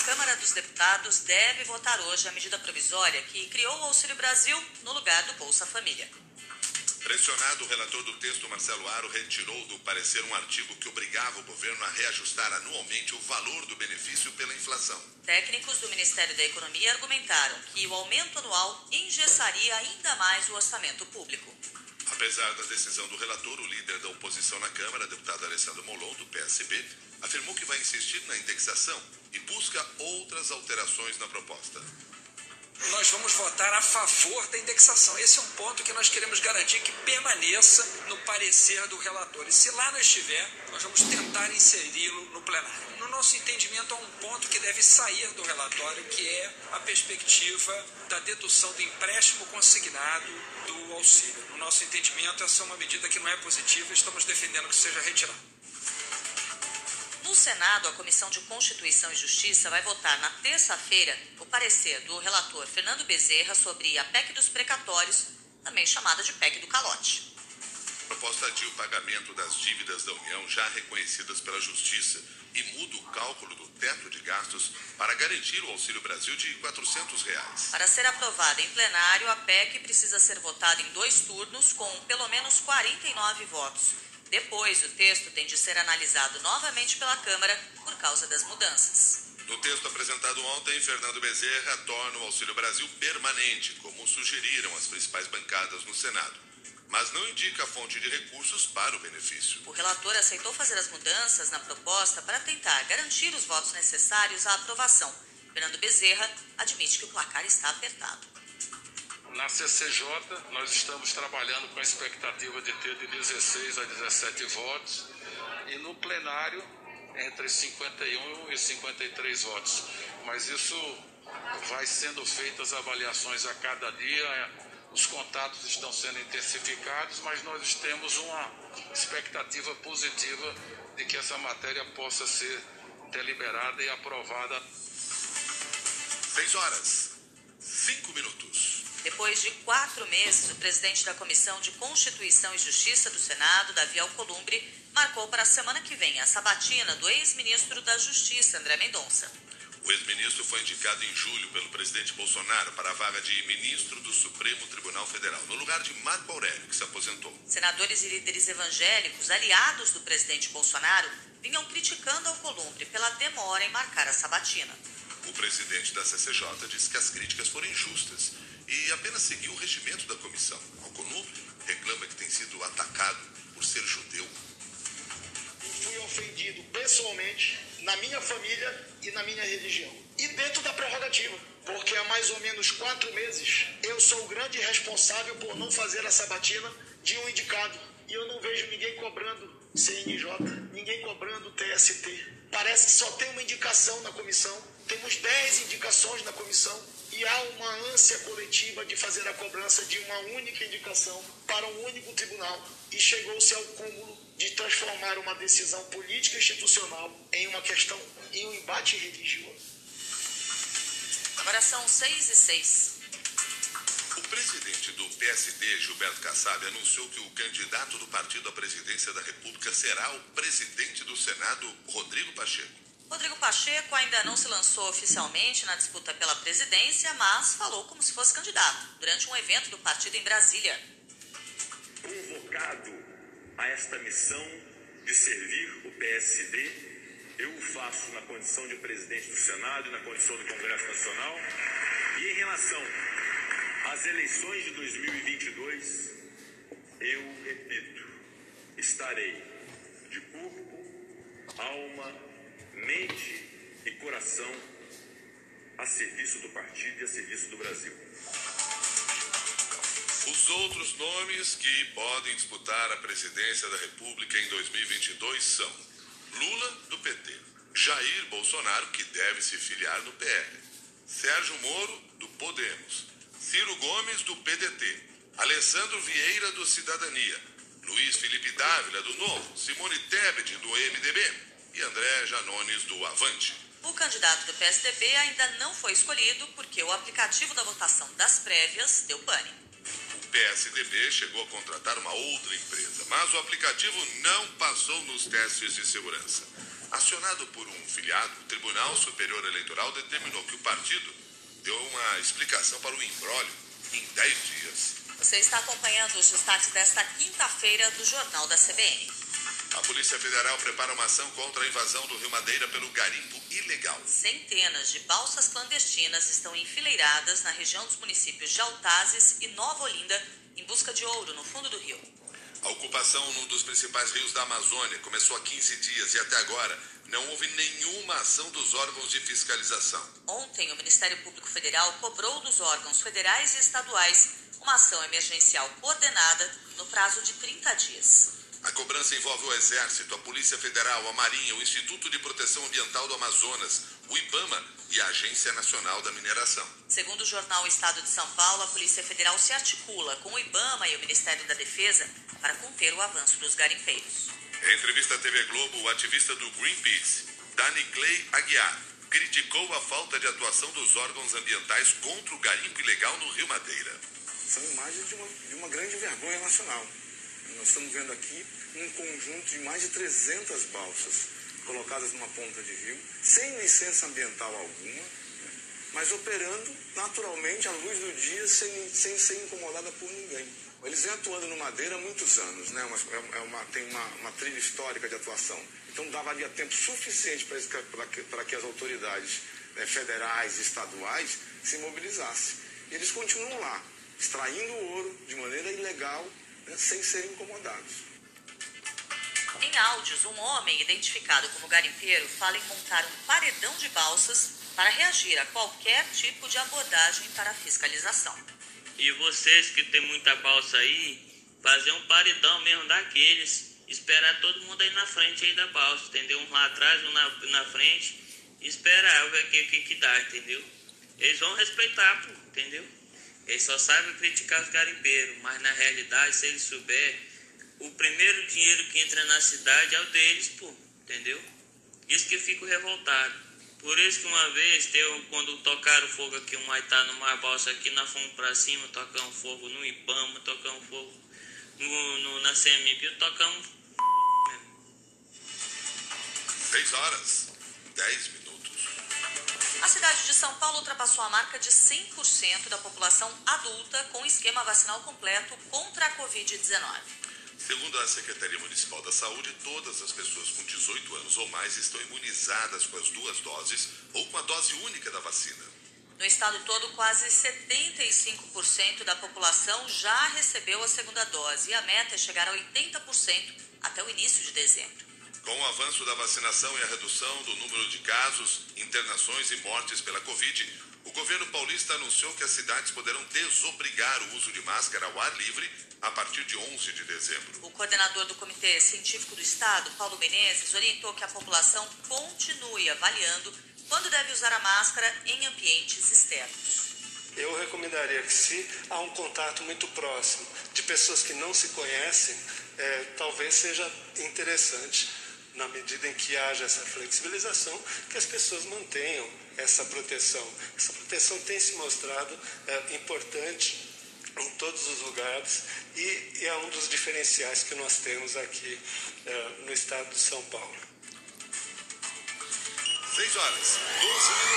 A Câmara dos Deputados deve votar hoje a medida provisória que criou o Auxílio Brasil no lugar do Bolsa Família. Pressionado, o relator do texto, Marcelo Aro, retirou do parecer um artigo que obrigava o governo a reajustar anualmente o valor do benefício pela inflação. Técnicos do Ministério da Economia argumentaram que o aumento anual engessaria ainda mais o orçamento público. Apesar da decisão do relator, o líder da oposição na Câmara, deputado Alessandro Molon, do PSB, afirmou que vai insistir na indexação e busca outras alterações na proposta nós vamos votar a favor da indexação. Esse é um ponto que nós queremos garantir que permaneça no parecer do relator. E se lá não estiver, nós vamos tentar inseri-lo no plenário. No nosso entendimento, há um ponto que deve sair do relatório, que é a perspectiva da dedução do empréstimo consignado do auxílio. No nosso entendimento, essa é uma medida que não é positiva e estamos defendendo que seja retirada. No Senado, a Comissão de Constituição e Justiça vai votar na terça-feira o parecer do relator Fernando Bezerra sobre a PEC dos precatórios, também chamada de PEC do calote. A proposta adia o pagamento das dívidas da União já reconhecidas pela Justiça e muda o cálculo do teto de gastos para garantir o Auxílio Brasil de 400 reais. Para ser aprovada em plenário, a PEC precisa ser votada em dois turnos com pelo menos 49 votos depois, o texto tem de ser analisado novamente pela Câmara por causa das mudanças. No texto apresentado ontem, Fernando Bezerra torna o Auxílio Brasil permanente, como sugeriram as principais bancadas no Senado, mas não indica a fonte de recursos para o benefício. O relator aceitou fazer as mudanças na proposta para tentar garantir os votos necessários à aprovação. Fernando Bezerra admite que o placar está apertado. Na CCJ, nós estamos trabalhando com a expectativa de ter de 16 a 17 votos e no plenário entre 51 e 53 votos. Mas isso vai sendo feitas avaliações a cada dia, os contatos estão sendo intensificados, mas nós temos uma expectativa positiva de que essa matéria possa ser deliberada e aprovada. Seis horas, cinco minutos. Depois de quatro meses, o presidente da Comissão de Constituição e Justiça do Senado, Davi Alcolumbre, marcou para a semana que vem a sabatina do ex-ministro da Justiça, André Mendonça. O ex-ministro foi indicado em julho pelo presidente Bolsonaro para a vaga de ministro do Supremo Tribunal Federal, no lugar de Marco Aurélio, que se aposentou. Senadores e líderes evangélicos, aliados do presidente Bolsonaro, vinham criticando Alcolumbre pela demora em marcar a sabatina. O presidente da CCJ disse que as críticas foram injustas e apenas seguiu o regimento da comissão. Alcolumbre reclama que tem sido atacado por ser judeu. Fui ofendido pessoalmente na minha família e na minha religião. E dentro da prerrogativa, porque há mais ou menos quatro meses eu sou o grande responsável por não fazer a sabatina de um indicado. E eu não vejo ninguém cobrando CNJ, ninguém cobrando TST. Parece que só tem uma indicação na comissão. Temos dez indicações na comissão e há uma ânsia coletiva de fazer a cobrança de uma única indicação para um único tribunal e chegou-se ao cúmulo de transformar uma decisão política institucional em uma questão, em um embate religioso. Agora são seis e seis. O presidente do PSD, Gilberto Kassab, anunciou que o candidato do partido à presidência da República será o presidente do Senado, Rodrigo Pacheco. Rodrigo Pacheco ainda não se lançou oficialmente na disputa pela presidência, mas falou como se fosse candidato durante um evento do partido em Brasília. Convocado a esta missão de servir o PSD, eu o faço na condição de presidente do Senado e na condição do Congresso Nacional. E em relação às eleições de 2022, eu repito, estarei de corpo, alma mente e coração a serviço do partido e a serviço do Brasil. Os outros nomes que podem disputar a presidência da República em 2022 são Lula, do PT, Jair Bolsonaro, que deve se filiar no PL, Sérgio Moro, do Podemos, Ciro Gomes, do PDT, Alessandro Vieira, do Cidadania, Luiz Felipe Dávila, do Novo, Simone Tebet, do MDB, e André Janones do Avante. O candidato do PSDB ainda não foi escolhido porque o aplicativo da votação das prévias deu pane. O PSDB chegou a contratar uma outra empresa, mas o aplicativo não passou nos testes de segurança. Acionado por um filiado, o Tribunal Superior Eleitoral determinou que o partido deu uma explicação para o embrólio em 10 dias. Você está acompanhando os destaques desta quinta-feira do Jornal da CBN. A Polícia Federal prepara uma ação contra a invasão do Rio Madeira pelo garimpo ilegal. Centenas de balsas clandestinas estão enfileiradas na região dos municípios de Altazes e Nova Olinda em busca de ouro no fundo do rio. A ocupação num dos principais rios da Amazônia começou há 15 dias e até agora não houve nenhuma ação dos órgãos de fiscalização. Ontem, o Ministério Público Federal cobrou dos órgãos federais e estaduais uma ação emergencial coordenada no prazo de 30 dias. A cobrança envolve o Exército, a Polícia Federal, a Marinha, o Instituto de Proteção Ambiental do Amazonas, o IBAMA e a Agência Nacional da Mineração. Segundo o jornal Estado de São Paulo, a Polícia Federal se articula com o IBAMA e o Ministério da Defesa para conter o avanço dos garimpeiros. Em entrevista à TV Globo, o ativista do Greenpeace, Dani Clay Aguiar, criticou a falta de atuação dos órgãos ambientais contra o garimpo ilegal no Rio Madeira. São imagens de uma, de uma grande vergonha nacional. Nós estamos vendo aqui um conjunto de mais de 300 balsas colocadas numa ponta de rio, sem licença ambiental alguma, mas operando naturalmente à luz do dia, sem, sem ser incomodada por ninguém. Eles vêm atuando no Madeira há muitos anos, né? Uma, é uma, tem uma, uma, trilha histórica de atuação. Então davaria tempo suficiente para que, que as autoridades né, federais e estaduais se mobilizassem. E eles continuam lá, extraindo o ouro de maneira ilegal, né, sem serem incomodados. Em áudios, um homem identificado como garimpeiro fala em montar um paredão de balsas para reagir a qualquer tipo de abordagem para fiscalização. E vocês que tem muita balsa aí, fazer um paredão mesmo daqueles, esperar todo mundo aí na frente aí da balsa, entendeu? Um lá atrás, um na, na frente, esperar o que, que, que dá, entendeu? Eles vão respeitar, pô, entendeu? Eles só sabem criticar os garimpeiros, mas na realidade, se eles souberem o primeiro dinheiro que entra na cidade é o deles, pô, entendeu? Isso que eu fico revoltado. Por isso que uma vez, teve, quando tocaram fogo aqui, um Maitá no Mar Balsa aqui, nós fomos pra cima, tocamos fogo no Ibama, tocamos fogo no, no, na CMP, tocamos mesmo. 6 horas, 10 minutos. A cidade de São Paulo ultrapassou a marca de 100% da população adulta com esquema vacinal completo contra a Covid-19. Segundo a Secretaria Municipal da Saúde, todas as pessoas com 18 anos ou mais estão imunizadas com as duas doses ou com a dose única da vacina. No estado todo, quase 75% da população já recebeu a segunda dose e a meta é chegar a 80% até o início de dezembro. Com o avanço da vacinação e a redução do número de casos, internações e mortes pela Covid, o governo paulista anunciou que as cidades poderão desobrigar o uso de máscara ao ar livre a partir de 11 de dezembro. O coordenador do Comitê Científico do Estado, Paulo Menezes, orientou que a população continue avaliando quando deve usar a máscara em ambientes externos. Eu recomendaria que, se há um contato muito próximo de pessoas que não se conhecem, é, talvez seja interessante na medida em que haja essa flexibilização, que as pessoas mantenham essa proteção. Essa proteção tem se mostrado é, importante em todos os lugares e, e, é um dos diferenciais que nós temos aqui é, no estado de São Paulo. 6 horas, 12 minutos.